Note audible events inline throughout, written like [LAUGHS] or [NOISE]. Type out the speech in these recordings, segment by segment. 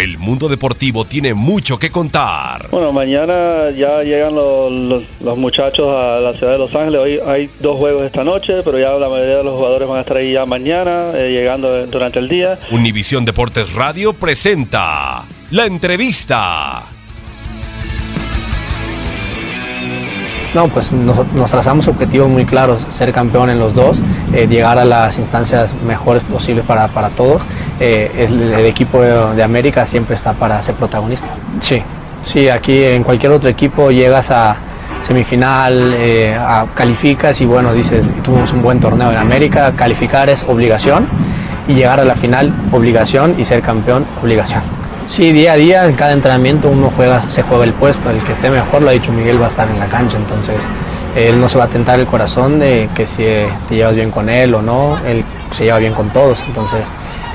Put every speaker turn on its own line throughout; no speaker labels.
El mundo deportivo tiene mucho que contar.
Bueno, mañana ya llegan los, los- los muchachos a la ciudad de Los Ángeles. Hoy hay dos juegos esta noche, pero ya la mayoría de los jugadores van a estar ahí ya mañana, eh, llegando durante el día.
Univisión Deportes Radio presenta la entrevista.
No, pues nos, nos trazamos objetivos muy claros, ser campeón en los dos, eh, llegar a las instancias mejores posibles para, para todos. Eh, el, el equipo de, de América siempre está para ser protagonista. Sí, sí, aquí en cualquier otro equipo llegas a semifinal, eh, a- calificas y bueno, dices, tuvimos un buen torneo en América, calificar es obligación y llegar a la final, obligación y ser campeón, obligación. Sí, día a día, en cada entrenamiento uno juega, se juega el puesto, el que esté mejor, lo ha dicho Miguel, va a estar en la cancha, entonces él no se va a tentar el corazón de que si eh, te llevas bien con él o no, él se lleva bien con todos, entonces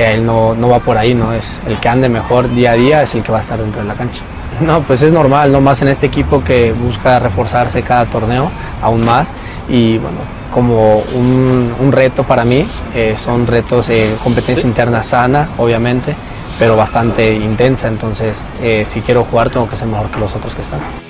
él no, no va por ahí, no es el que ande mejor día a día es el que va a estar dentro de la cancha. [LAUGHS] No, pues es normal, no más en este equipo que busca reforzarse cada torneo aún más. Y bueno, como un, un reto para mí, eh, son retos de competencia interna sana, obviamente, pero bastante intensa, entonces eh, si quiero jugar tengo que ser mejor que los otros que están.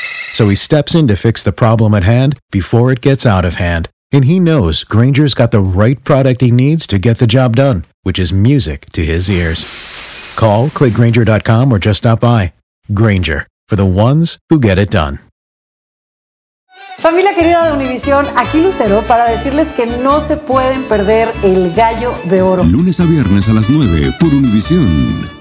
So he steps in to fix the problem at hand before it gets out of hand. And he knows Granger's got the right product he needs to get the job done, which is music to his ears. Call, clickgranger.com, or just stop by. Granger, for the ones who get it done.
Familia querida de Univisión, aquí Lucero para decirles que no se pueden perder el gallo de oro.
Lunes a viernes a las 9 por Univisión.